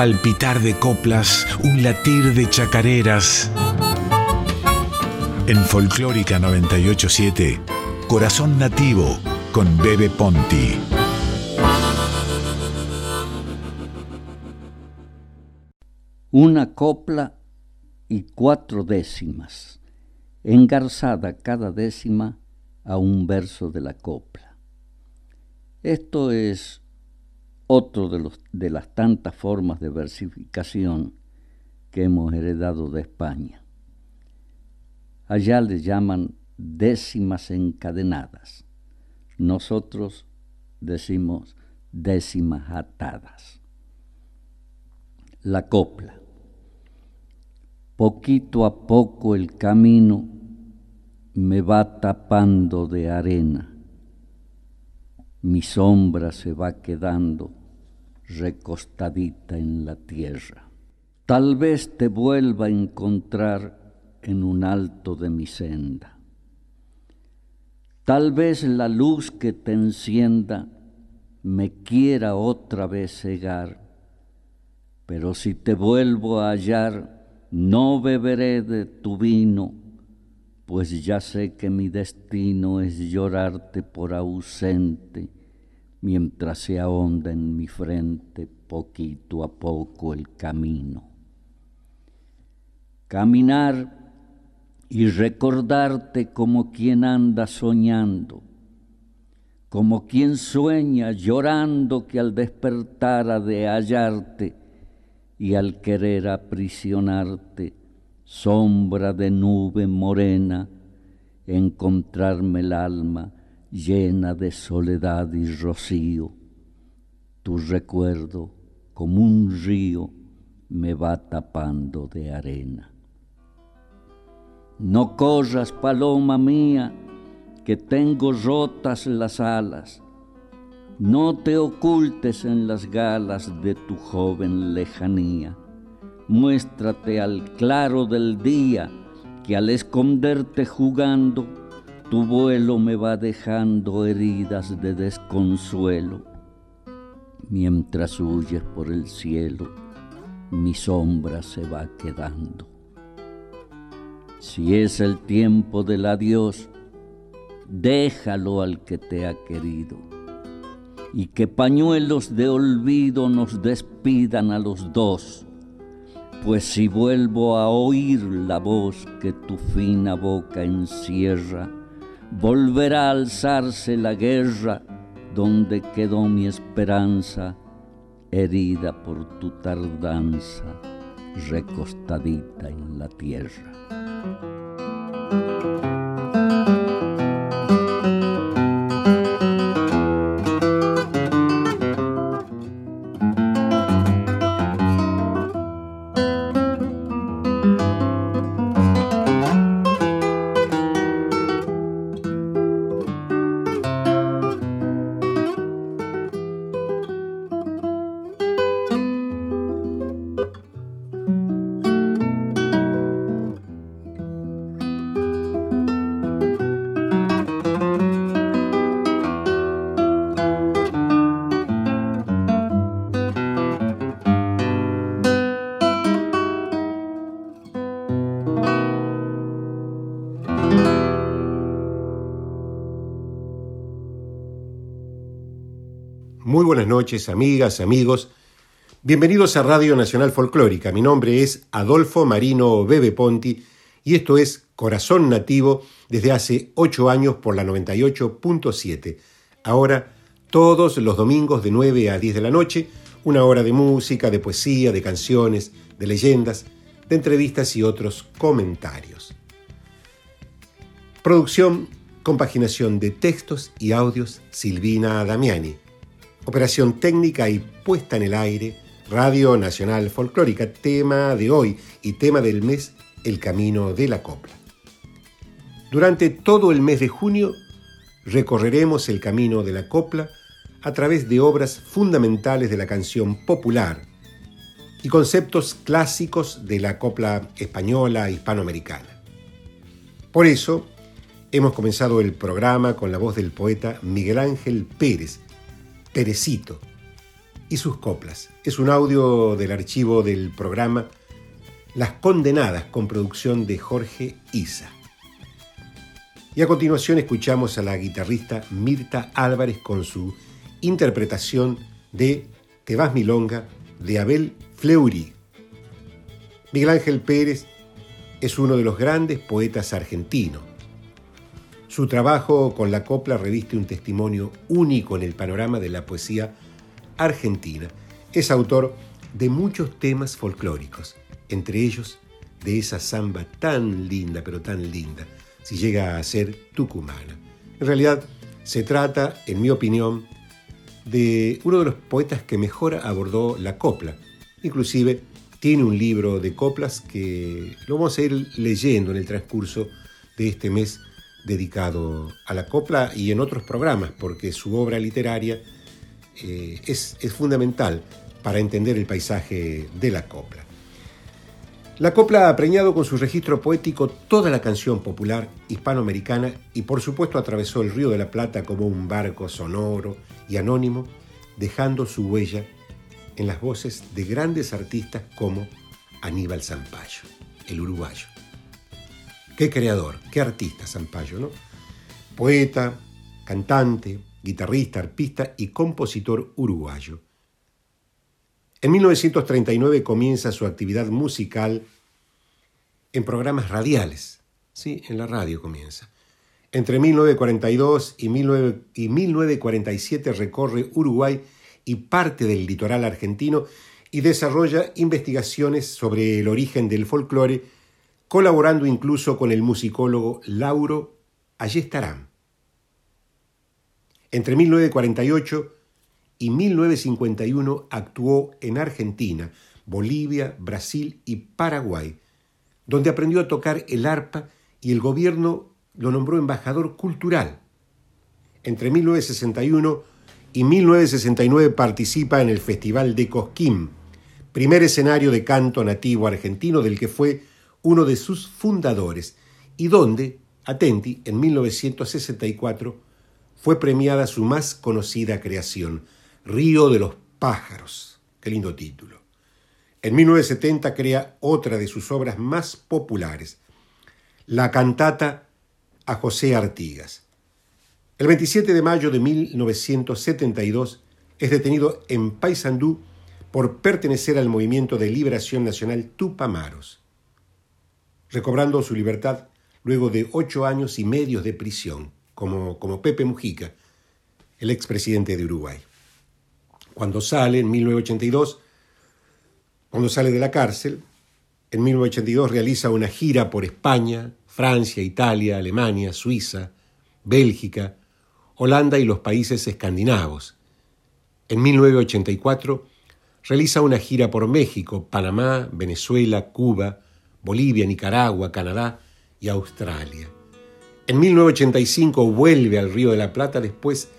palpitar de coplas, un latir de chacareras. En Folclórica 987, Corazón Nativo con Bebe Ponti. Una copla y cuatro décimas, engarzada cada décima a un verso de la copla. Esto es otro de, los, de las tantas formas de versificación que hemos heredado de España. Allá le llaman décimas encadenadas. Nosotros decimos décimas atadas. La copla. Poquito a poco el camino me va tapando de arena. Mi sombra se va quedando recostadita en la tierra. Tal vez te vuelva a encontrar en un alto de mi senda. Tal vez la luz que te encienda me quiera otra vez cegar, pero si te vuelvo a hallar, no beberé de tu vino, pues ya sé que mi destino es llorarte por ausente mientras se ahonda en mi frente poquito a poco el camino. Caminar y recordarte como quien anda soñando, como quien sueña llorando que al despertar ha de hallarte y al querer aprisionarte, sombra de nube morena, encontrarme el alma llena de soledad y rocío. Tu recuerdo, como un río, me va tapando de arena. No corras, paloma mía, que tengo rotas las alas. No te ocultes en las galas de tu joven lejanía. Muéstrate al claro del día, que al esconderte jugando, tu vuelo me va dejando heridas de desconsuelo. Mientras huyes por el cielo, mi sombra se va quedando. Si es el tiempo del adiós, déjalo al que te ha querido. Y que pañuelos de olvido nos despidan a los dos, pues si vuelvo a oír la voz que tu fina boca encierra, volverá a alzarse la guerra donde quedó mi esperanza, herida por tu tardanza, recostadita en la tierra. Noches, amigas, amigos. Bienvenidos a Radio Nacional Folclórica. Mi nombre es Adolfo Marino Bebe Ponti y esto es Corazón Nativo desde hace ocho años por la 98.7. Ahora, todos los domingos de 9 a 10 de la noche, una hora de música, de poesía, de canciones, de leyendas, de entrevistas y otros comentarios. Producción, compaginación de textos y audios, Silvina Damiani. Operación técnica y puesta en el aire, Radio Nacional Folclórica, tema de hoy y tema del mes, El Camino de la Copla. Durante todo el mes de junio recorreremos el camino de la copla a través de obras fundamentales de la canción popular y conceptos clásicos de la copla española hispanoamericana. Por eso, hemos comenzado el programa con la voz del poeta Miguel Ángel Pérez, Perecito, y sus coplas. Es un audio del archivo del programa Las Condenadas con producción de Jorge Isa. Y a continuación escuchamos a la guitarrista Mirta Álvarez con su interpretación de Te vas milonga de Abel Fleury. Miguel Ángel Pérez es uno de los grandes poetas argentinos. Su trabajo con la copla reviste un testimonio único en el panorama de la poesía argentina. Es autor de muchos temas folclóricos, entre ellos de esa samba tan linda, pero tan linda, si llega a ser tucumana. En realidad, se trata, en mi opinión, de uno de los poetas que mejor abordó la copla. Inclusive tiene un libro de coplas que lo vamos a ir leyendo en el transcurso de este mes dedicado a la copla y en otros programas, porque su obra literaria eh, es, fundamental para entender el paisaje de la copla. La copla ha preñado con su registro poético toda la canción popular hispanoamericana y por supuesto atravesó el Río de la Plata como un barco sonoro y anónimo, dejando su huella en las voces de grandes artistas como Aníbal Zampayo, el uruguayo. Qué creador, qué artista Zampayo, ¿no? Poeta, cantante, guitarrista, arpista y compositor uruguayo. En 1939 comienza su actividad musical en programas radiales, sí, en la radio comienza. Entre 1942 y, 1947 recorre Uruguay y parte del litoral argentino y desarrolla investigaciones sobre el origen del folclore, colaborando incluso con el musicólogo Lauro Ayestarán. Entre 1948 y 1951 actuó en Argentina, Bolivia, Brasil y Paraguay, donde aprendió a tocar el arpa y el gobierno lo nombró embajador cultural. Entre 1961 y 1969 participa en el Festival de Cosquín, primer escenario de canto nativo argentino del que fue uno de sus fundadores y donde, atenti, en 1964 fue premiada su más conocida creación, Río de los Pájaros. Qué lindo título. En 1970 crea otra de sus obras más populares, la cantata a José Artigas. El 27 de mayo de 1972 es detenido en Paysandú por pertenecer al movimiento de liberación nacional Tupamaros, recobrando su libertad luego de ocho años y medio de prisión como, Pepe Mujica, el expresidente de Uruguay. Cuando sale en 1982, cuando sale de la cárcel, en 1982 realiza una gira por España, Francia, Italia, Alemania, Suiza, Bélgica, Holanda y los países escandinavos. En 1984 realiza una gira por México, Panamá, Venezuela, Cuba, Bolivia, Nicaragua, Canadá y Australia. En 1985 vuelve al Río de la Plata después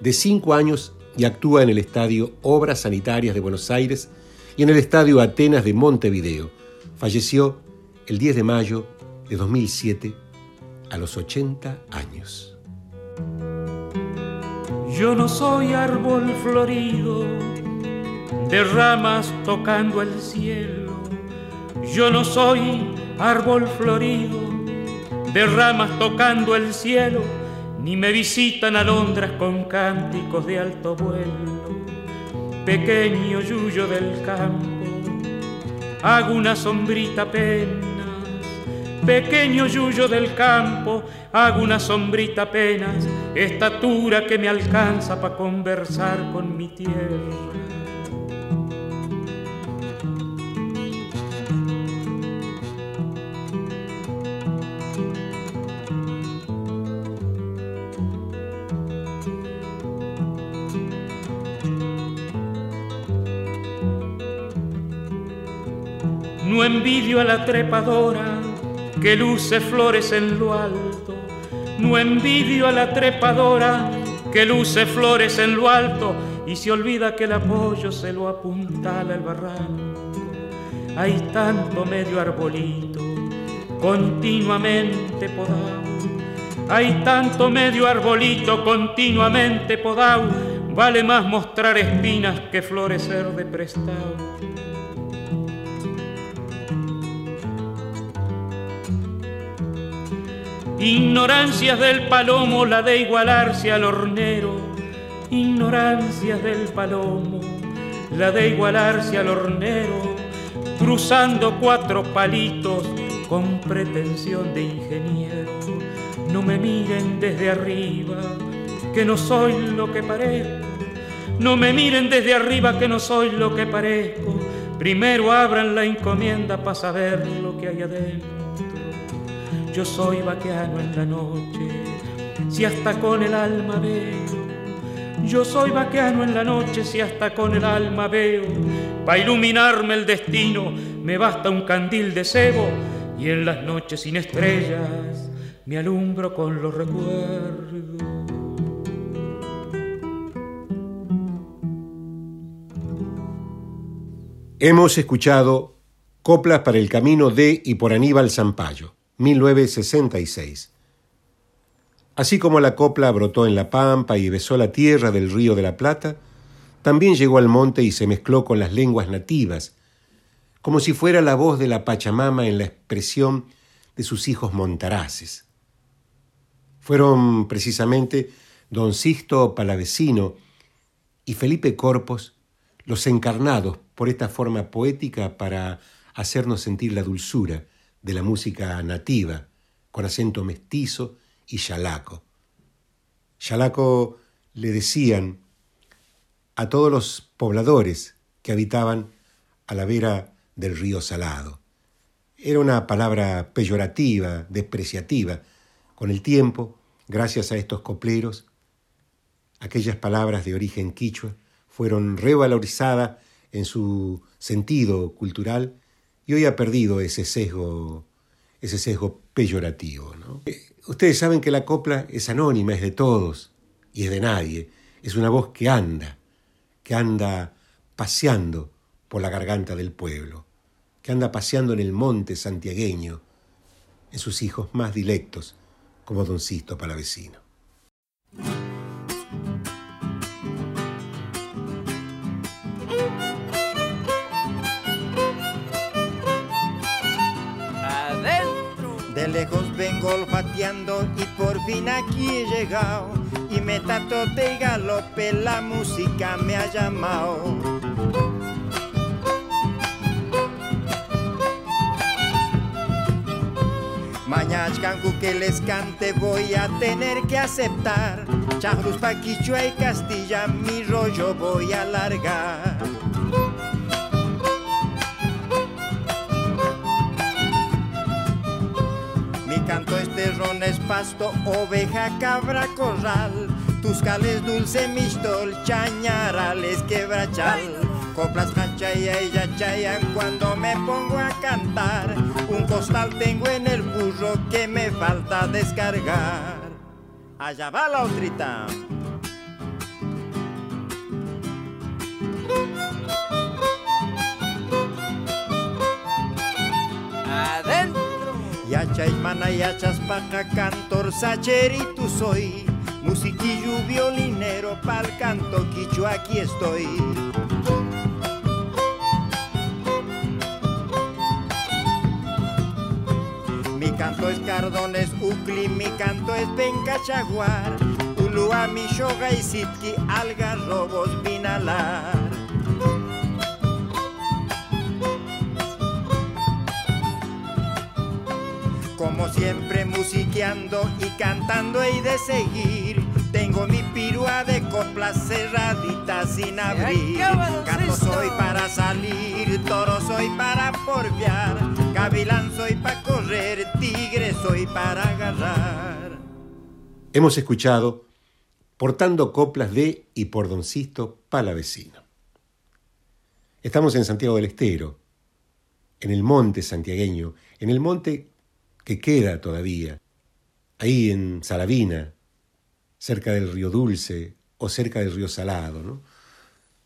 de cinco años y actúa en el Estadio Obras Sanitarias de Buenos Aires y en el Estadio Atenas de Montevideo. Falleció el 10 de mayo de 2007 a los 80 años. Yo no soy árbol florido de ramas tocando el cielo. Yo no soy árbol florido de ramas tocando el cielo, ni me visitan alondras con cánticos de alto vuelo. Pequeño yuyo del campo, hago una sombrita apenas. Pequeño yuyo del campo, hago una sombrita apenas, estatura que me alcanza para conversar con mi tierra. Envidio a la trepadora que luce flores en lo alto. No envidio a la trepadora que luce flores en lo alto y se olvida que el apoyo se lo apuntala el barranco. Hay tanto medio arbolito continuamente podado. Hay tanto medio arbolito continuamente podado vale más mostrar espinas que florecer de prestado. Ignorancias del palomo, la de igualarse al hornero. Ignorancias del palomo, la de igualarse al hornero. Cruzando cuatro palitos con pretensión de ingeniero. No me miren desde arriba, que no soy lo que parezco. No me miren desde arriba, que no soy lo que parezco. Primero abran la encomienda para saber lo que hay adentro. Yo soy vaqueano en la noche, si hasta con el alma veo. Yo soy vaqueano en la noche, si hasta con el alma veo. Para iluminarme el destino me basta un candil de cebo y en las noches sin estrellas me alumbro con los recuerdos. Hemos escuchado Coplas para el Camino de y por Aníbal Zampayo, 1966. Así como la copla brotó en la pampa y besó la tierra del río de la Plata, también llegó al monte y se mezcló con las lenguas nativas, como si fuera la voz de la Pachamama en la expresión de sus hijos montaraces. Fueron precisamente don Sisto Palavecino y Felipe Corpos los encarnados por esta forma poética para hacernos sentir la dulzura de la música nativa, con acento mestizo y chalaco. Chalaco le decían a todos los pobladores que habitaban a la vera del río Salado. Era una palabra peyorativa, despreciativa. Con el tiempo, gracias a estos copleros, aquellas palabras de origen quichua fueron revalorizadas en su sentido cultural y hoy ha perdido ese sesgo, ese sesgo peyorativo. Eh, ustedes saben que la copla es anónima, es de todos y es de nadie. Es una voz que anda, que anda paseando por la garganta del pueblo que anda paseando en el monte santiagueño, en sus hijos más dilectos, como don Sisto Palavecino. Fin aquí he llegado y me tato de galope, la música me ha llamado. Mañachcancu que les cante voy a tener que aceptar. Charrus pa Quichua y Castilla mi rollo voy a largar. Pasto, oveja, cabra, corral. Tus cales dulce, mistol, chañarales, quebrachal. Coplas cachaya y yachayan cuando me pongo a cantar. Un costal tengo en el burro que me falta descargar. Allá va la otrita. Yacha y paja, cantor, sacheritu soy. Musiquillo, violinero, pa'l canto, quicho, aquí estoy. Mi canto es cardones, ucli, mi canto es penca, chaguar. Ulua, mi shoga y sitki, algarrobos, vinalar. Siempre musiqueando y cantando y de seguir. Tengo mi pirua de coplas cerradita sin abrir. Gato soy para salir, toro soy para porfiar Gavilán soy para correr, tigre soy para agarrar. Hemos escuchado Portando coplas de y por Don Sisto Palavecino. Estamos en Santiago del Estero, en el monte santiagueño, en el monte que queda todavía, ahí en Salavina, cerca del río Dulce o cerca del río Salado.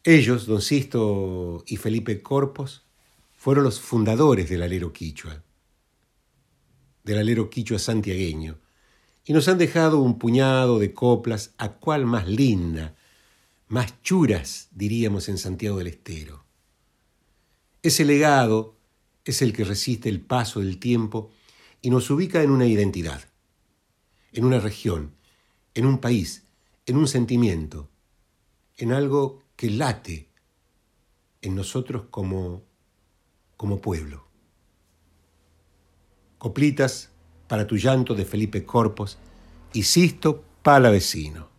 Ellos, don Sisto y Felipe Corpos, fueron los fundadores del alero quichua, del alero quichua santiagueño, y nos han dejado un puñado de coplas, a cual más linda, más churas, diríamos en Santiago del Estero. Ese legado es el que resiste el paso del tiempo y nos ubica en una identidad, en una región, en un país, en un sentimiento, en algo que late en nosotros como, como pueblo. Coplitas para tu llanto de Felipe Corpos y Sisto Palavecino.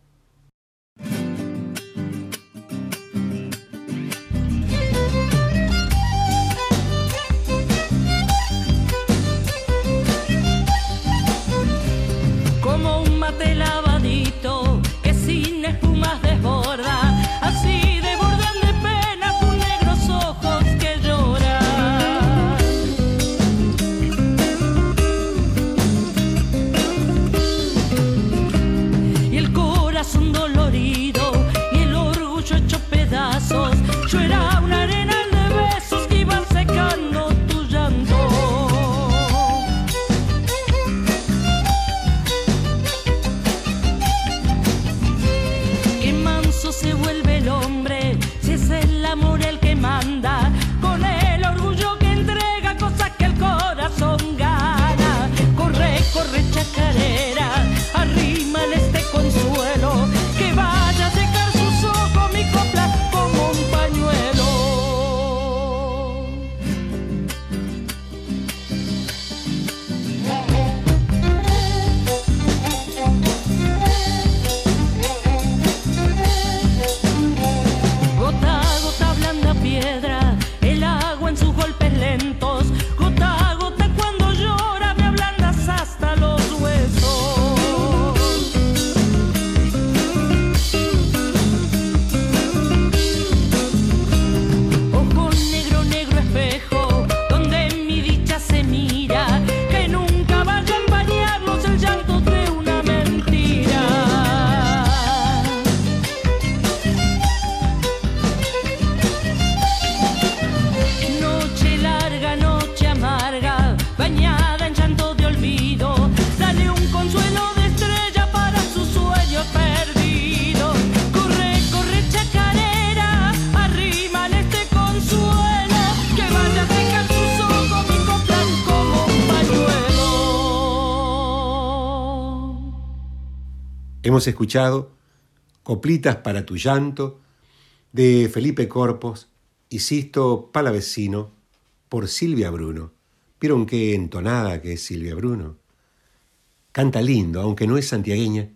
Hemos escuchado Coplitas para tu llanto de Felipe Corpos y Sisto Palavecino por Silvia Bruno. ¿Vieron qué entonada que es Silvia Bruno? Canta lindo, aunque no es santiagueña.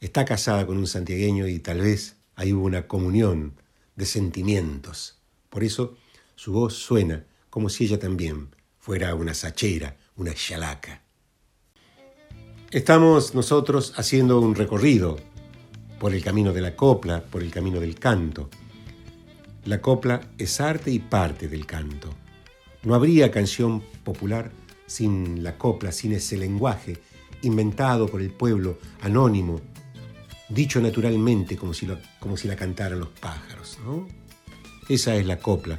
Está casada con un santiagueño y tal vez hay una comunión de sentimientos. Por eso su voz suena como si ella también fuera una sachera, una chalaca. Estamos nosotros haciendo un recorrido por el camino de la copla, por el camino del canto. La copla es arte y parte del canto. No habría canción popular sin la copla, sin ese lenguaje inventado por el pueblo, anónimo, dicho naturalmente como si, como si la cantaran los pájaros. Esa es la copla,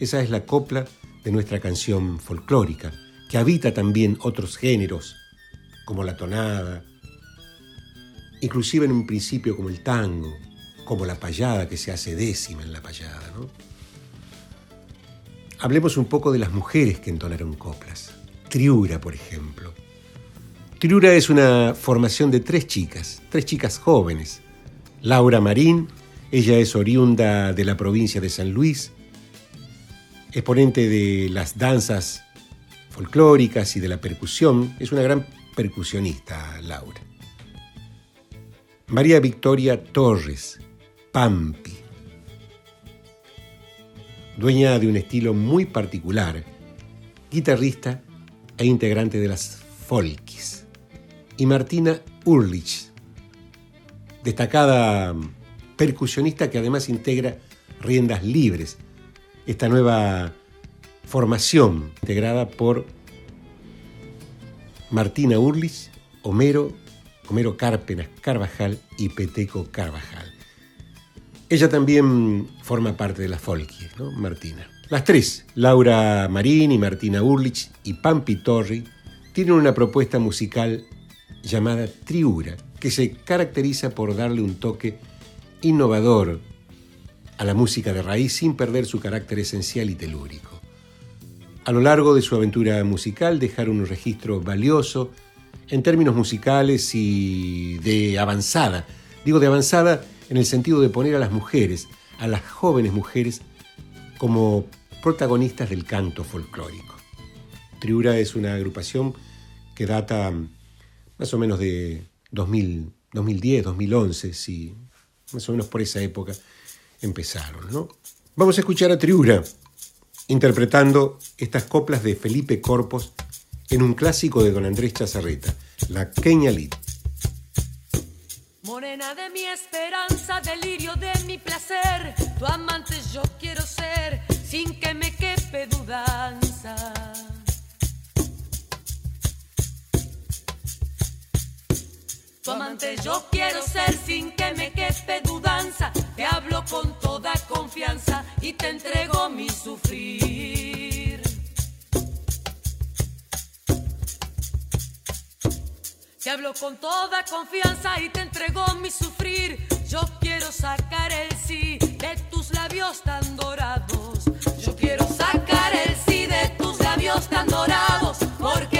esa es la copla de nuestra canción folclórica, que habita también otros géneros como la tonada, inclusive en un principio como el tango, como la payada que se hace décima en la payada. ¿no? Hablemos un poco de las mujeres que entonaron coplas. Triura, por ejemplo. Triura es una formación de tres chicas, tres chicas jóvenes. Laura Marín, ella es oriunda de la provincia de San Luis, exponente de las danzas folclóricas y de la percusión, es una gran percusionista Laura. María Victoria Torres, Pampi, dueña de un estilo muy particular, guitarrista e integrante de las Folkis. Y Martina Urlich, destacada percusionista que además integra Riendas Libres, esta nueva formación integrada por Martina Urlis, Homero, Homero Cárpenas Carvajal y Peteco Carvajal. Ella también forma parte de la Folky, ¿no? Martina. Las tres, Laura Marín y Martina Urlich y Pampi Torri, tienen una propuesta musical llamada Triura, que se caracteriza por darle un toque innovador a la música de raíz sin perder su carácter esencial y telúrico. A lo largo de su aventura musical dejaron un registro valioso en términos musicales y de avanzada. Digo de avanzada en el sentido de poner a las mujeres, a las jóvenes mujeres, como protagonistas del canto folclórico. Triura es una agrupación que data más o menos de 2000, 2010, 2011, sí, más o menos por esa época empezaron. ¿no? Vamos a escuchar a Triura interpretando estas coplas de Felipe Corpos en un clásico de don Andrés Chazarreta, La Queña Lit. Morena de mi esperanza, delirio de mi placer, tu amante yo quiero ser, sin que me quepe dudanza. Tu amante yo quiero ser sin que me quepe dudanza. Te hablo con toda confianza y te entrego mi sufrir. Te hablo con toda confianza y te entrego mi sufrir. Yo quiero sacar el sí de tus labios tan dorados. Yo quiero sacar el sí de tus labios tan dorados. Porque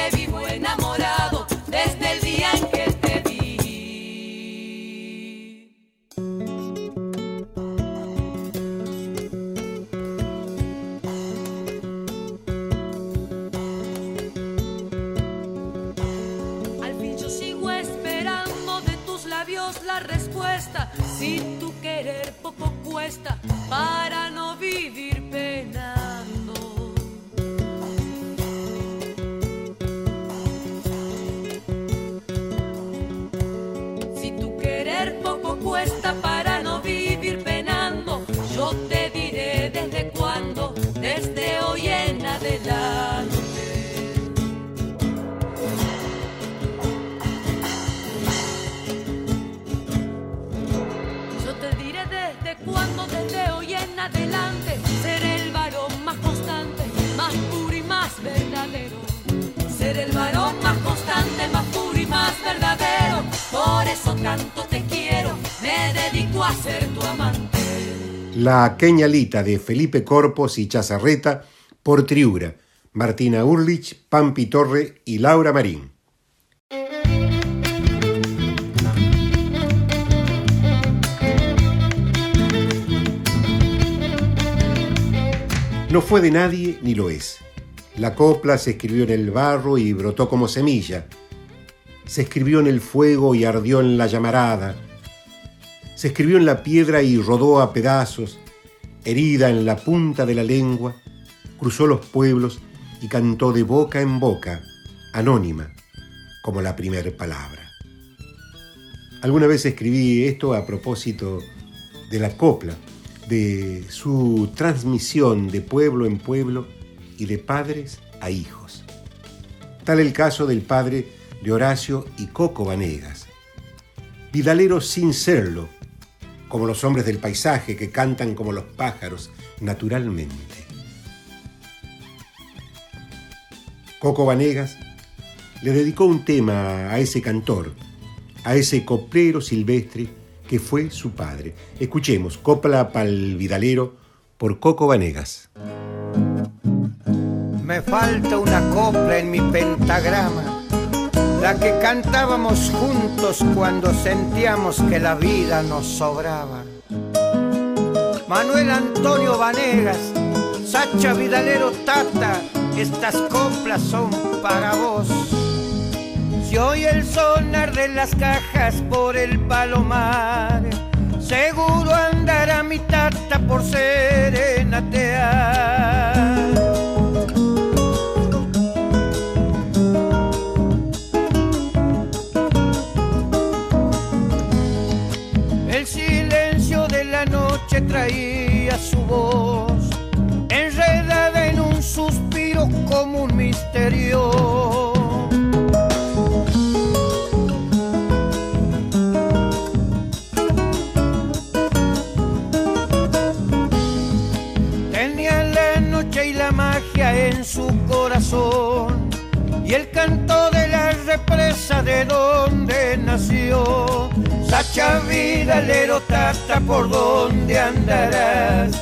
verdadero. Por eso tanto te quiero, me dedico a ser tu amante. La de Felipe Corpos y Chazarreta por Triura, Martina Urlich, Pampi Torre y Laura Marín. No fue de nadie ni lo es. La copla se escribió en el barro y brotó como semilla. Se escribió en el fuego y ardió en la llamarada. Se escribió en la piedra y rodó a pedazos. Herida en la punta de la lengua, cruzó los pueblos y cantó de boca en boca, anónima, como la primer palabra. Alguna vez escribí esto a propósito de la copla, de su transmisión de pueblo en pueblo y de padres a hijos. Tal el caso del padre de Horacio y Coco Vanegas. Vidaleros sin serlo, como los hombres del paisaje que cantan como los pájaros naturalmente. Coco Vanegas le dedicó un tema a ese cantor, a ese coplero silvestre que fue su padre. Escuchemos Copla pa'l Vidalero por Coco Vanegas. Me falta una copla en mi pentagrama, la que cantábamos juntos cuando sentíamos que la vida nos sobraba. Manuel Antonio Vanegas, Sacha Vidalero Tata, estas coplas son para vos. Si oye el sonar de las cajas por el palomar, seguro andará mi tata por serenatear. De donde nació. Sacha Vidalero, tata, ¿por dónde andarás?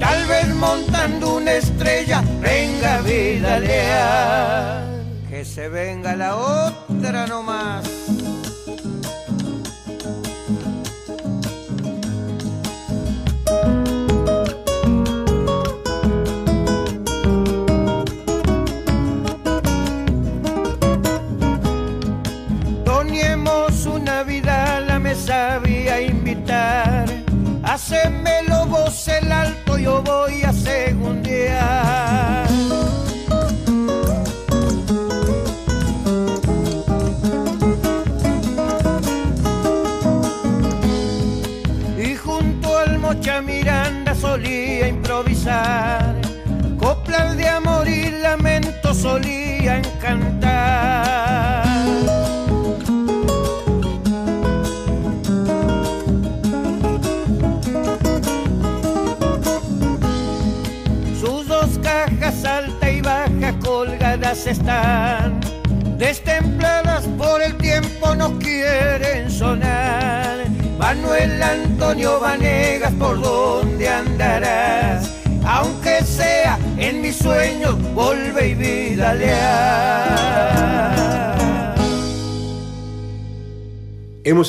Tal vez montando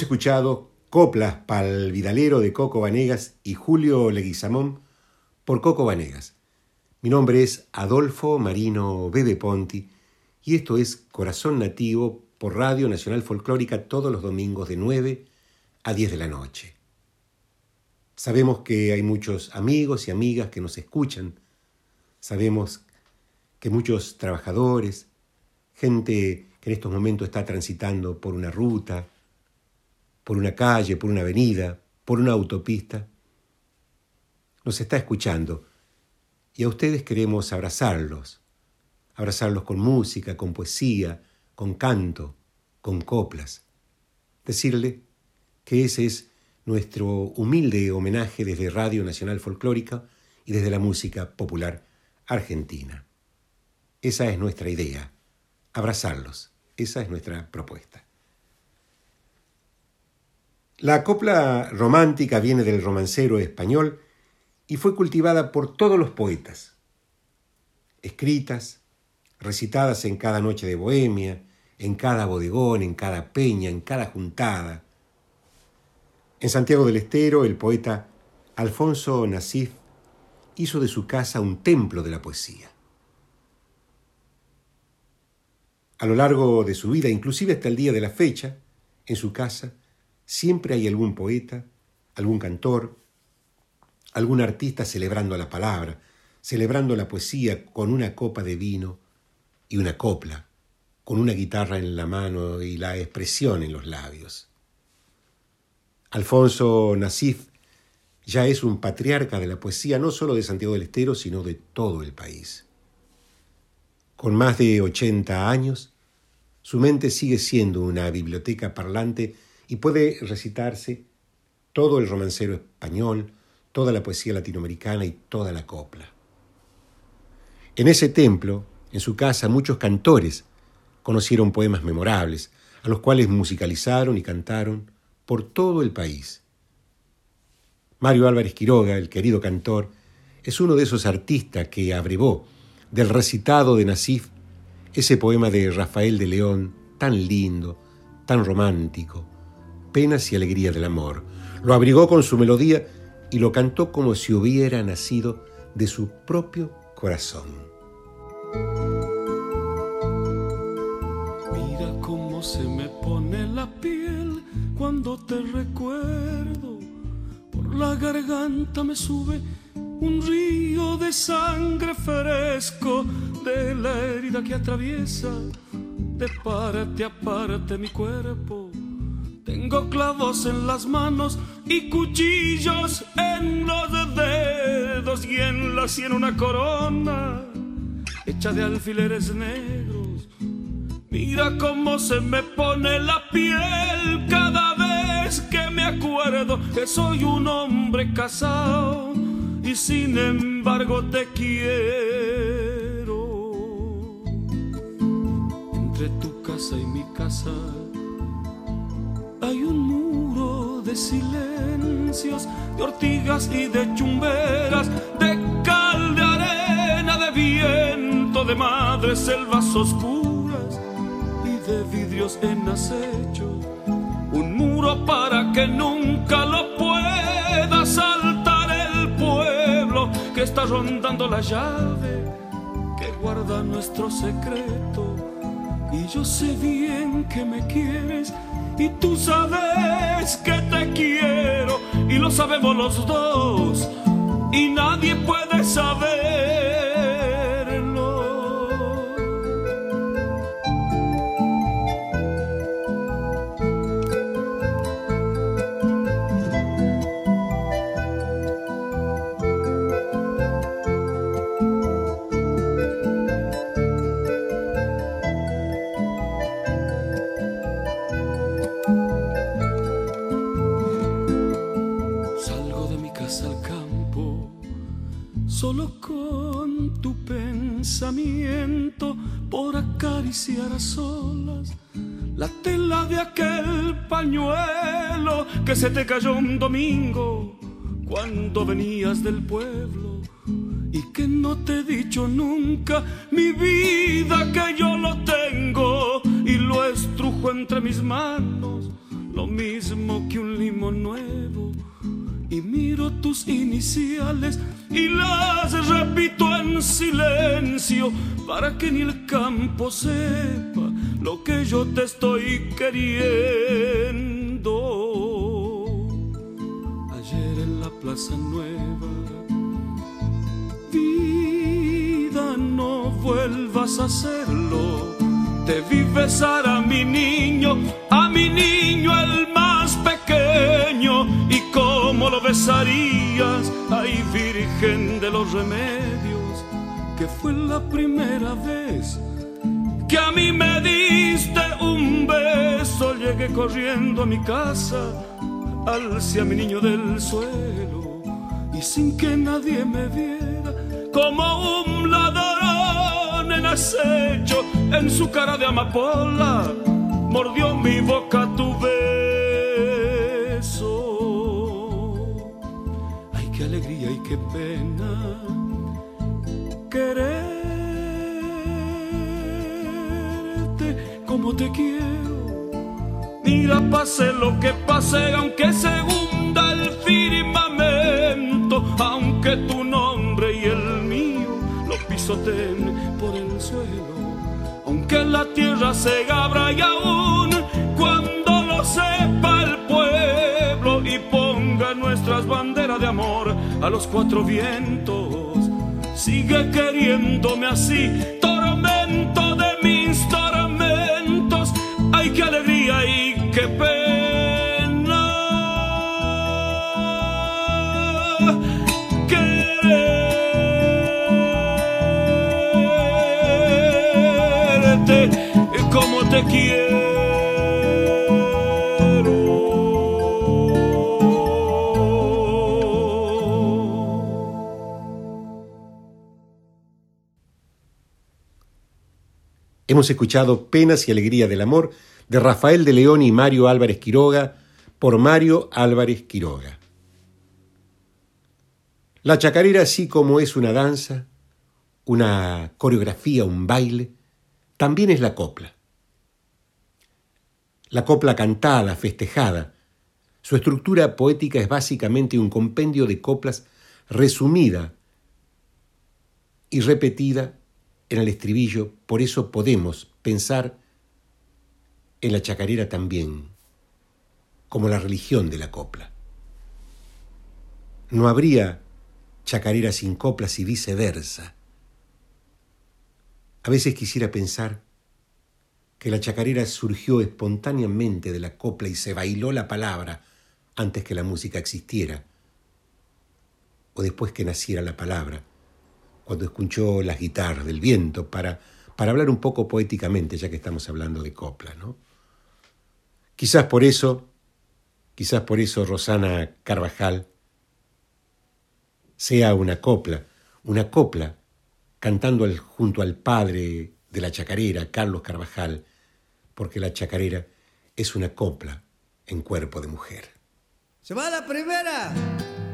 escuchado Coplas pal Vidalero de Coco Vanegas y Julio Leguizamón por Coco Vanegas. Mi nombre es Adolfo Marino Bebe Ponti y esto es Corazón Nativo por Radio Nacional Folclórica todos los domingos de 9 a 10 de la noche. Sabemos que hay muchos amigos y amigas que nos escuchan. Sabemos que muchos trabajadores, gente que en estos momentos está transitando por una ruta, por una calle, por una avenida, por una autopista, nos está escuchando y a ustedes queremos abrazarlos, abrazarlos con música, con poesía, con canto, con coplas. Decirle que ese es nuestro humilde homenaje desde Radio Nacional Folclórica y desde la música popular argentina. Esa es nuestra idea, abrazarlos. Esa es nuestra propuesta. La copla romántica viene del romancero español y fue cultivada por todos los poetas, escritas, recitadas en cada noche de bohemia, en cada bodegón, en cada peña, en cada juntada. En Santiago del Estero, el poeta Alfonso Nasif hizo de su casa un templo de la poesía. A lo largo de su vida, inclusive hasta el día de la fecha, en su casa siempre hay algún poeta, algún cantor, algún artista celebrando la palabra, celebrando la poesía con una copa de vino y una copla, con una guitarra en la mano y la expresión en los labios. Alfonso Nasif ya es un patriarca de la poesía no solo de Santiago del Estero, sino de todo el país. Con más de 80 años, su mente sigue siendo una biblioteca parlante y puede recitarse todo el romancero español, toda la poesía latinoamericana y toda la copla. En ese templo, en su casa, muchos cantores conocieron poemas memorables, a los cuales musicalizaron y cantaron por todo el país. Mario Álvarez Quiroga, el querido cantor, es uno de esos artistas que abrevó del recitado de Nasif ese poema de Rafael de León tan lindo, tan romántico, penas y alegría del amor. Lo abrigó con su melodía y lo cantó como si hubiera nacido de su propio corazón. Mira cómo se me pone la piel cuando te recuerdo. Por la garganta me sube un río de sangre fresco de la herida que atraviesa de parte a parte mi cuerpo tengo clavos en las manos y cuchillos en los dedos y en la sien una corona hecha de alfileres negros. Mira cómo se me pone la piel cada vez que me acuerdo que soy un hombre casado y sin embargo te quiero. Entre tu casa y mi casa hay un muro de silencios, de ortigas y de chumberas, de cal, de arena, de viento, de madres selvas oscuras y de vidrios en acecho. Un muro para que nunca lo pueda saltar el pueblo que está rondando la llave que guarda nuestro secreto. Y yo sé bien que me quieres y tú sabes que te quiero y lo sabemos los dos y nadie puede saberlo. Acariciar solas la tela de aquel pañuelo que se te cayó un domingo cuando venías del pueblo y que no te he dicho nunca mi vida que yo lo tengo y lo estrujo entre mis manos lo mismo que un limón nuevo. Y miro tus iniciales y las repito en silencio para que ni el campo sepa lo que yo te estoy queriendo. Ayer en la Plaza Nueva, vida, no vuelvas a hacerlo. Te vi besar a mi niño, a mi niño el más pequeño, y cómo lo besarías, ay Virgen de los Remedios, que fue la primera vez que a mí me diste un beso. Llegué corriendo a mi casa, alcé a mi niño del suelo, y sin que nadie me viera, como un ladrón en acecho, en su cara de amapola, mordió mi boca tu beso. Qué pena quererte como te quiero. Mira, pase lo que pase, aunque se hunda el firmamento, aunque tu nombre y el mío lo pisoteen por el suelo, aunque la tierra se abra y aún a los cuatro vientos, sigue queriéndome así, tormento de mis tormentos, ay qué alegría y qué pena. Quererte como te quiero. Hemos escuchado Penas y Alegría del Amor de Rafael de León y Mario Álvarez Quiroga por Mario Álvarez Quiroga. La chacarera, así como es una danza, una coreografía, un baile, también es la copla. La copla cantada, festejada, su estructura poética es básicamente un compendio de coplas resumida y repetida en el estribillo, por eso podemos pensar en la chacarera también como la religión de la copla. No habría chacarera sin coplas y viceversa. A veces quisiera pensar que la chacarera surgió espontáneamente de la copla y se bailó la palabra antes que la música existiera, o después que naciera la palabra, cuando escuchó las guitarras del viento, para, para hablar un poco poéticamente, ya que estamos hablando de copla, ¿no? Quizás por eso, quizás por eso Rosana Carvajal sea una copla, una copla cantando al, junto al padre de la chacarera, Carlos Carvajal, porque la chacarera es una copla en cuerpo de mujer. Se va la primera.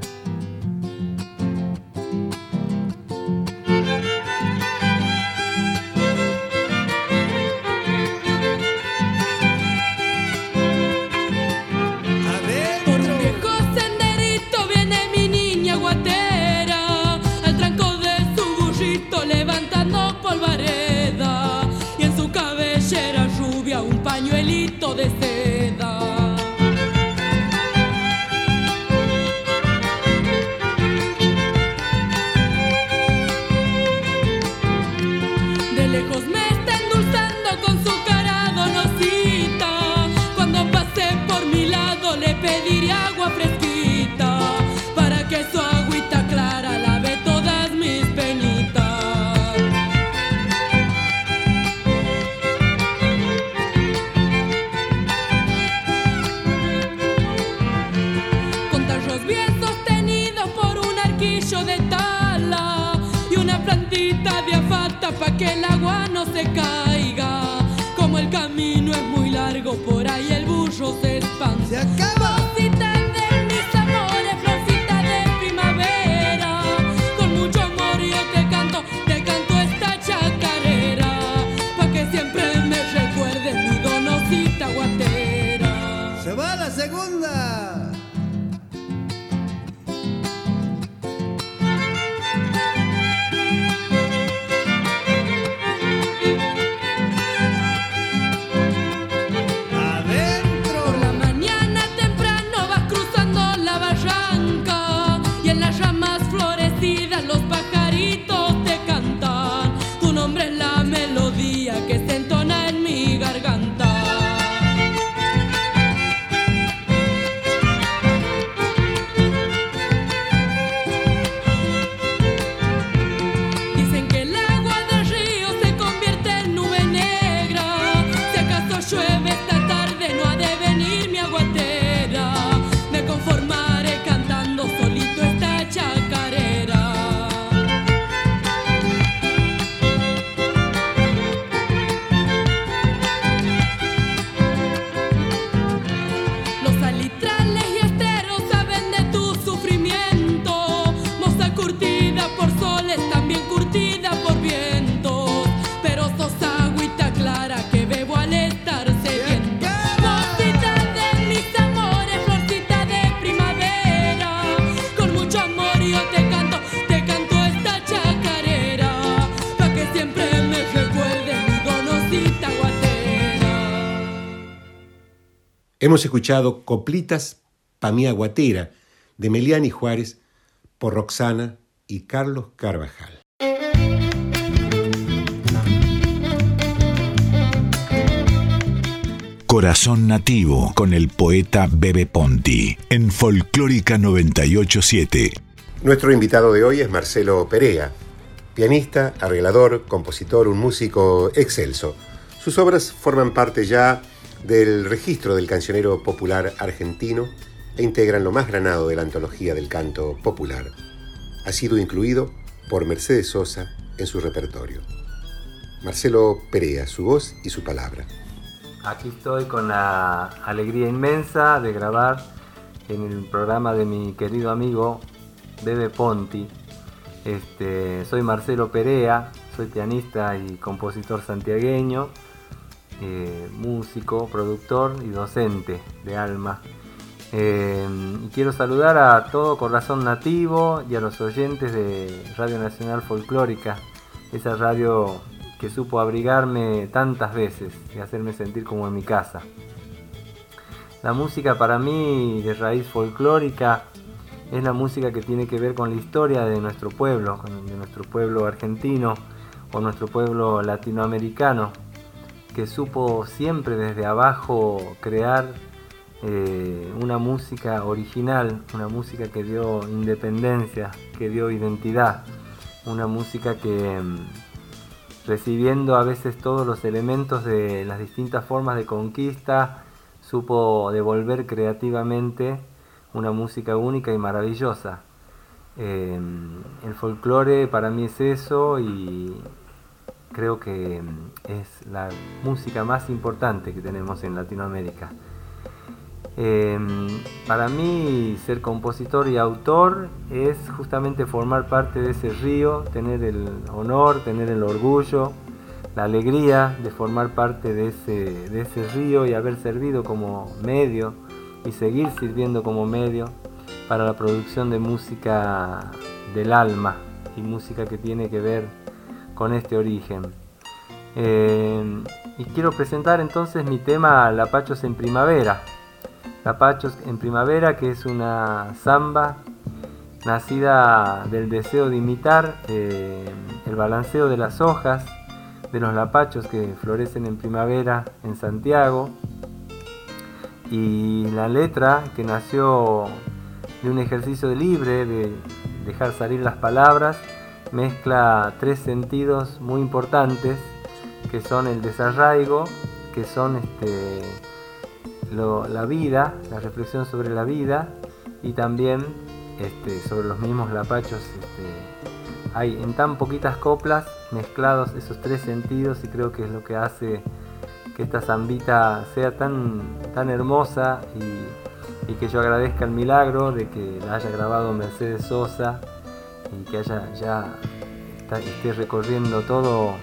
boy. Hemos escuchado Coplitas Pamía Guatera de Meliani Juárez por Roxana y Carlos Carvajal. Corazón Nativo con el poeta Bebe Ponti en Folclórica 987. Nuestro invitado de hoy es Marcelo Perea, pianista, arreglador, compositor, un músico excelso. Sus obras forman parte ya del registro del cancionero popular argentino e integran lo más granado de la antología del canto popular. Ha sido incluido por Mercedes Sosa en su repertorio. Marcelo Perea, su voz y su palabra. Aquí estoy con la alegría inmensa de grabar en el programa de mi querido amigo Bebe Ponti. Este, soy Marcelo Perea, soy pianista y compositor santiagueño eh, músico, productor y docente de alma. Eh, y quiero saludar a todo corazón nativo y a los oyentes de Radio Nacional Folclórica, esa radio que supo abrigarme tantas veces y hacerme sentir como en mi casa. La música para mí de raíz folclórica es la música que tiene que ver con la historia de nuestro pueblo, de nuestro pueblo argentino o nuestro pueblo latinoamericano que supo siempre desde abajo crear eh, una música original, una música que dio independencia, que dio identidad, una música que mm, recibiendo a veces todos los elementos de las distintas formas de conquista, supo devolver creativamente una música única y maravillosa. Eh, el folclore para mí es eso y, creo que mm, es la música más importante que tenemos en Latinoamérica. Em, para mí ser compositor y autor es justamente formar parte de ese río, tener el honor, tener el orgullo, la alegría de formar parte de ese, de ese río y haber servido como medio y seguir sirviendo como medio para la producción de música del alma y música que tiene que ver con este origen. Em, y quiero presentar entonces mi tema Lapachos en Primavera, Capachos en Primavera, que es una samba nacida del deseo de imitar eh, el balanceo de las hojas de los lapachos que florecen en primavera en Santiago y la letra que nació de un ejercicio libre, de dejar salir las palabras, mezcla tres sentidos muy importantes que son el desarraigo, que son este, la vida, la reflexión sobre la vida y también este, sobre los mismos lapachos. Este, hay en tan poquitas coplas mezclados esos tres sentidos y creo que es lo que hace que esta zambita sea tan, tan hermosa y, que yo agradezca el milagro de que la haya grabado Mercedes Sosa y que haya ya esté recorriendo todo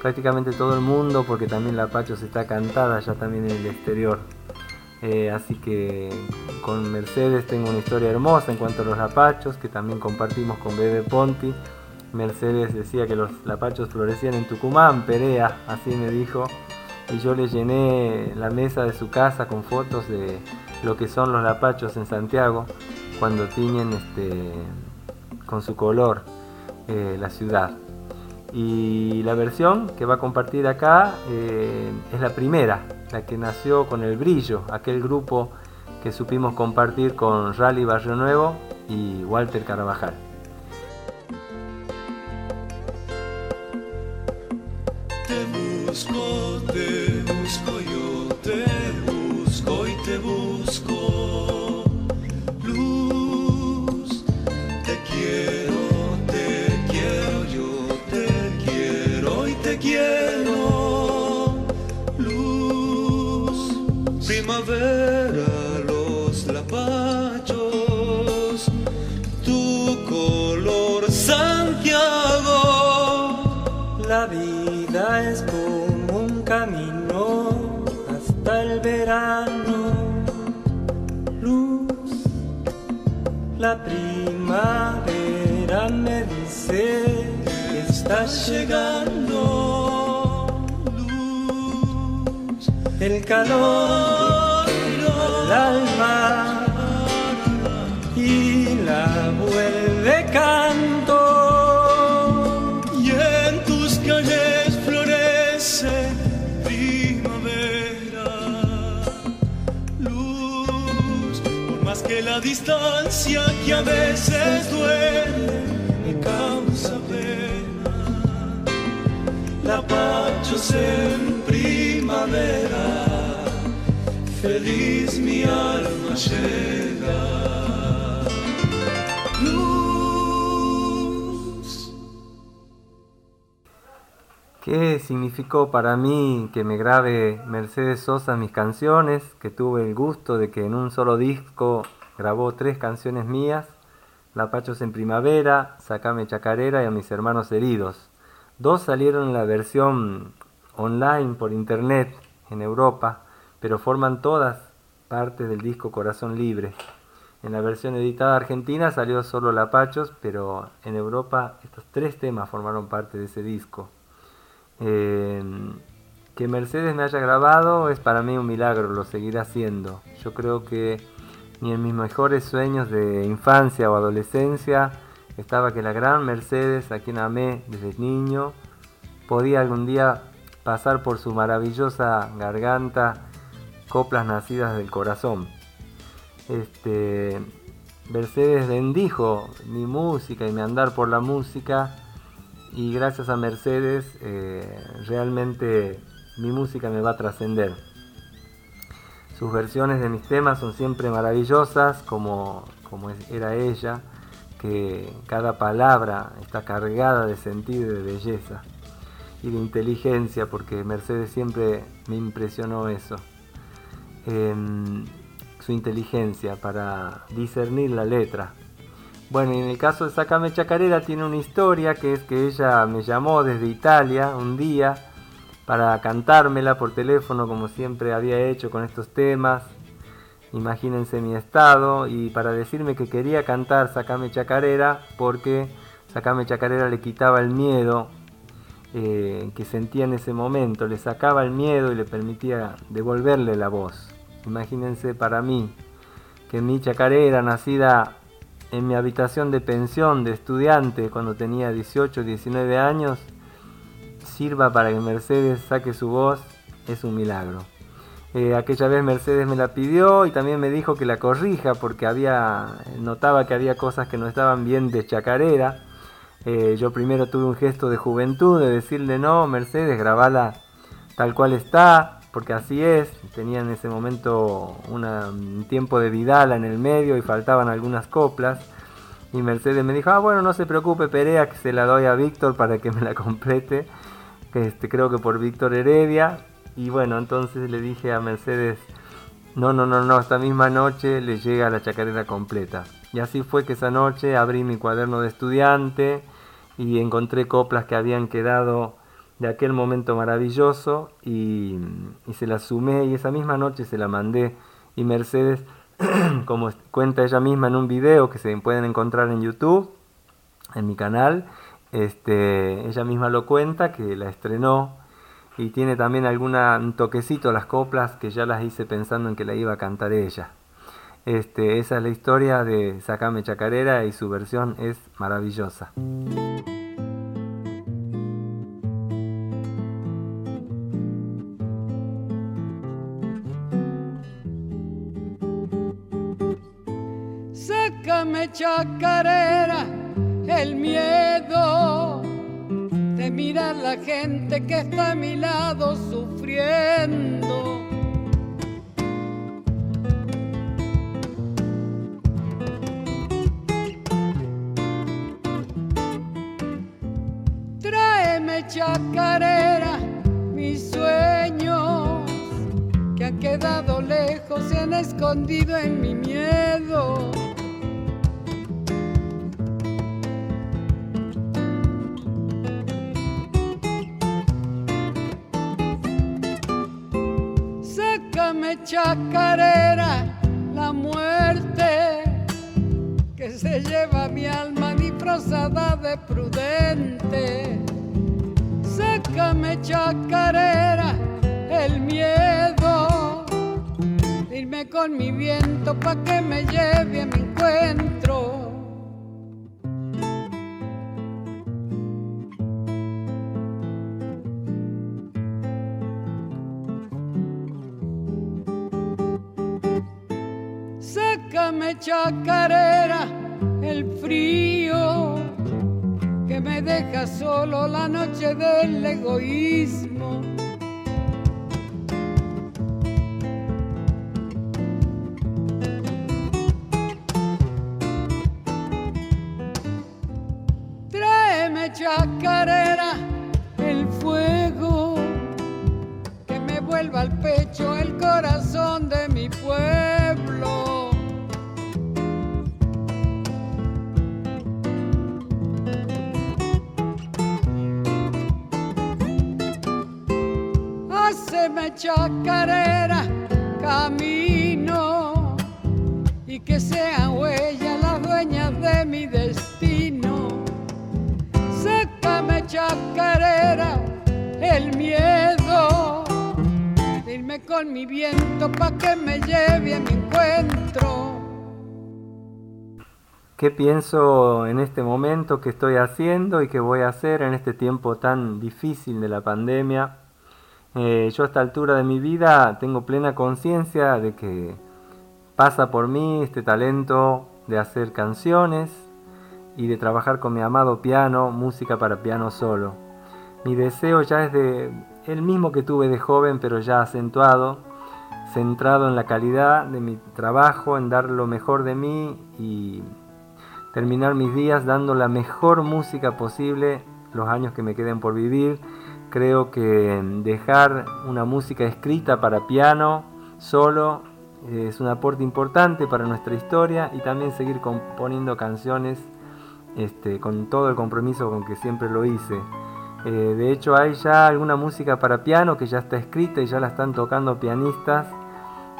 prácticamente todo el mundo porque también la Pachos está cantada ya también en el exterior. Eh, así que con Mercedes tengo una historia hermosa en cuanto a los lapachos que también compartimos con Bebe Ponti. Mercedes decía que los lapachos florecían en Tucumán, Perea, así me dijo. Y yo le llené la mesa de su casa con fotos de lo que son los lapachos en Santiago cuando tiñen este, con su color eh, la ciudad. Y la versión que va a compartir acá eh, es la primera, la que nació con el brillo, aquel grupo que supimos compartir con Rally Barrio Nuevo y Walter Carabajal. Te busco, te busco yo, te busco y te busco. Luz, la primavera me dice que estás llegando. el calor al alma distancia que a veces duele me causa pena. La pachos en primavera feliz mi alma llega. Luz. ¿Qué significó para mí que me grabe Mercedes Sosa mis canciones? Que tuve el gusto de que en un solo disco grabó tres canciones mías. La Pachos en Primavera, Sacame Chacarera y a mis hermanos heridos. Dos salieron en la versión online por internet en Europa pero forman todas parte del disco Corazón Libre. En la versión editada argentina salió solo Lapachos, pero en Europa estos tres temas formaron parte de ese disco. Eh, que Mercedes me haya grabado es para mí un milagro, lo seguirá haciendo. Yo creo que ni en mis mejores sueños de infancia o adolescencia estaba que la gran Mercedes, a quien amé desde niño, podía algún día pasar por su maravillosa garganta coplas nacidas del corazón. Este, Mercedes bendijo mi música y mi andar por la música y gracias a Mercedes eh, realmente mi música me va a trascender. Sus versiones de mis temas son siempre maravillosas como, como era ella, que cada palabra está cargada de sentido y de belleza y de inteligencia porque Mercedes siempre me impresionó eso. Em, su inteligencia para discernir la letra. Bueno, en el caso de Sacame Chacarera tiene una historia que es que ella me llamó desde Italia un día para cantármela por teléfono como siempre había hecho con estos temas. Imagínense mi estado y para decirme que quería cantar Sacame Chacarera porque Sacame Chacarera le quitaba el miedo eh, que sentía en ese momento, le sacaba el miedo y le permitía devolverle la voz. Imagínense para mí que mi chacarera, nacida en mi habitación de pensión de estudiante cuando tenía 18 19 años, sirva para que Mercedes saque su voz, es un milagro. Eh, aquella vez Mercedes me la pidió y también me dijo que la corrija porque había notaba que había cosas que no estaban bien de chacarera. Eh, yo primero tuve un gesto de juventud de decirle no, Mercedes, grabala tal cual está, porque así es, tenía en ese momento un tiempo de Vidala en el medio y faltaban algunas coplas. Y Mercedes me dijo, ah, bueno, no se preocupe, Perea, que se la doy a Víctor para que me la complete. Este, creo que por Víctor Heredia. Y bueno, entonces le dije a Mercedes, no, no, no, no, esta misma noche le llega la chacarera completa. Y así fue que esa noche abrí mi cuaderno de estudiante y encontré coplas que habían quedado de aquel momento maravilloso y, se la sumé y esa misma noche se la mandé y Mercedes, como cuenta ella misma en un video que se pueden encontrar en YouTube, en mi canal, este, ella misma lo cuenta que la estrenó y tiene también algún toquecito las coplas que ya las hice pensando en que la iba a cantar ella. Este, esa es la historia de Sacame Chacarera y su versión es maravillosa. chacarera el miedo de mirar la gente que está a mi lado sufriendo. Tráeme chacarera mis sueños que han quedado lejos, se han escondido en mi miedo. Chacarera la muerte que se lleva mi alma disfrazada de prudente. Sácame chacarera el miedo, irme con mi viento pa' que me lleve a mi encuentro. Chacarera el frío que me deja solo la noche del egoísmo. Chacarera camino y que sea huella la dueña de mi destino. Sácame chacarera el miedo, dime con mi viento pa' que me lleve a mi encuentro. ¿Qué pienso en este momento que estoy haciendo y que voy a hacer en este tiempo tan difícil de la pandemia? Eh, yo a esta altura de mi vida tengo plena conciencia de que pasa por mí este talento de hacer canciones y de trabajar con mi amado piano, música para piano solo. Mi deseo ya es de el mismo que tuve de joven, pero ya acentuado, centrado en la calidad de mi trabajo, en dar lo mejor de mí y terminar mis días dando la mejor música posible los años que me queden por vivir Creo que dejar una música escrita para piano solo es un aporte importante para nuestra historia y también seguir componiendo canciones este, con todo el compromiso con que siempre lo hice. Eh, de hecho hay ya alguna música para piano que ya está escrita y ya la están tocando pianistas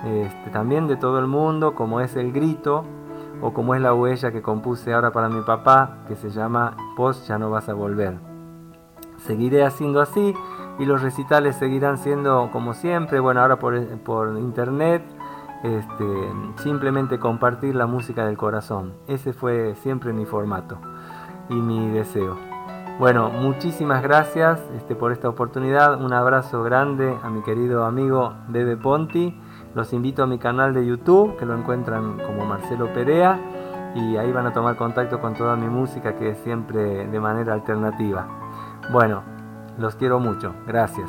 este, también de todo el mundo, como es El Grito o como es la huella que compuse ahora para mi papá, que se llama Vos ya no vas a volver. Seguiré haciendo así y los recitales seguirán siendo como siempre, bueno, ahora por, por internet este, simplemente compartir la música del corazón. Ese fue siempre mi formato y mi deseo. Bueno, muchísimas gracias este, por esta oportunidad. Un abrazo grande a mi querido amigo Bebe Ponti. Los invito a mi canal de YouTube, que lo encuentran como Marcelo Perea, y ahí van a tomar contacto con toda mi música, que es siempre de manera alternativa. Bueno, los quiero mucho. Gracias.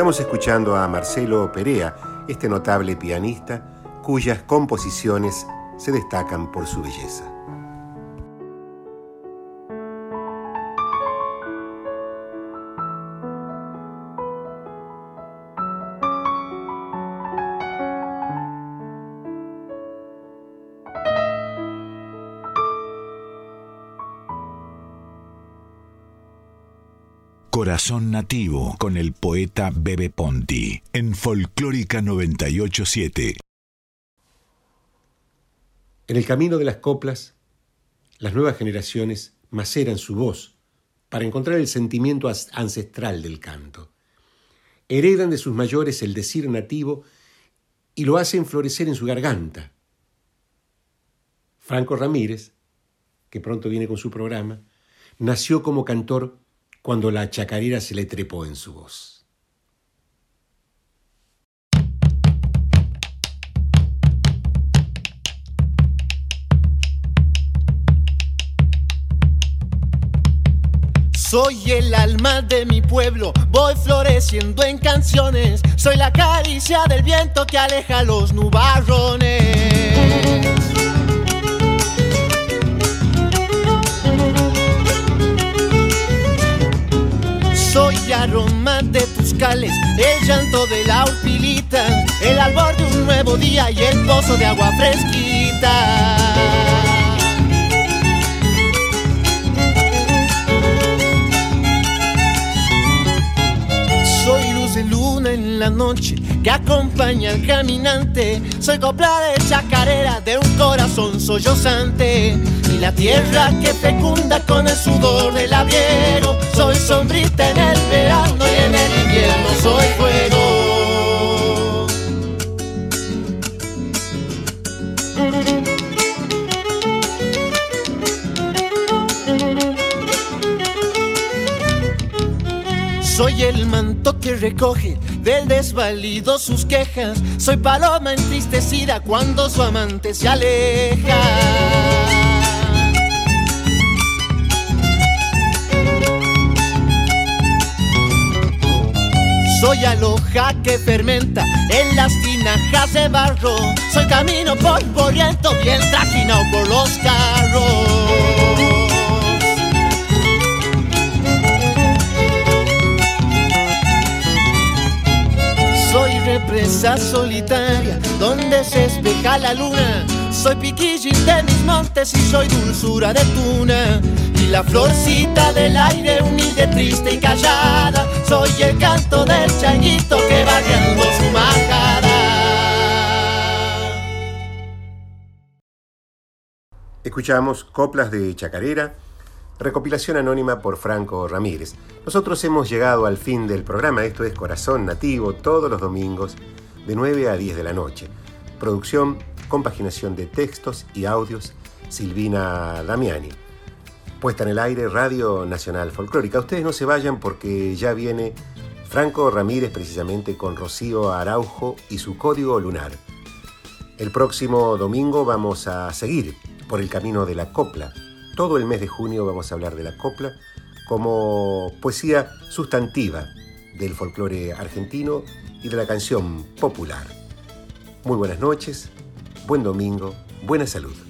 Estamos escuchando a Marcelo Perea, este notable pianista cuyas composiciones se destacan por su belleza. Con el poeta Bebe Ponti en Folclórica 987. En el camino de las coplas, las nuevas generaciones maceran su voz para encontrar el sentimiento ancestral del canto. Heredan de sus mayores el decir nativo y lo hacen florecer en su garganta. Franco Ramírez, que pronto viene con su programa, nació como cantor cuando la chacarera se le trepó en su voz. Soy el alma de mi pueblo, voy floreciendo en canciones. Soy la caricia del viento que aleja los nubarrones. Aroma de tus cales, el llanto de la upilita, el albor de un nuevo día y el pozo de agua fresquita. Soy luz de luna en la noche, que acompaña al caminante. Soy copla de chacarera de un corazón sollozante. Y la tierra que fecunda con el sudor del aviero. Soy sombrita en el verano y en el invierno soy fuego. Soy el manto que recoge del desvalido sus quejas. Soy paloma entristecida cuando su amante se aleja. Soy aloja que fermenta en las tinajas de barro. Soy camino polvoriento, bien trajinado por los carros. Represa solitaria donde se espeja la luna. Soy piquillín de mis montes y soy dulzura de tuna. Y la florcita del aire humilde, triste y callada. Soy el canto del changuito que va guiando su majada. Escuchamos coplas de chacarera recopilación anónima por Franco Ramírez. Nosotros hemos llegado al fin del programa, esto es Corazón Nativo, todos los domingos de 9 a 10 de la noche. Producción, compaginación de textos y audios, Silvina Damiani. Puesta en el aire, Radio Nacional Folclórica. Ustedes no se vayan porque ya viene Franco Ramírez precisamente con Rocío Araujo y su código lunar. El próximo domingo vamos a seguir por el camino de la copla todo el mes de junio vamos a hablar de la copla como poesía sustantiva del folclore argentino y de la canción popular. Muy buenas noches, buen domingo, buena salud.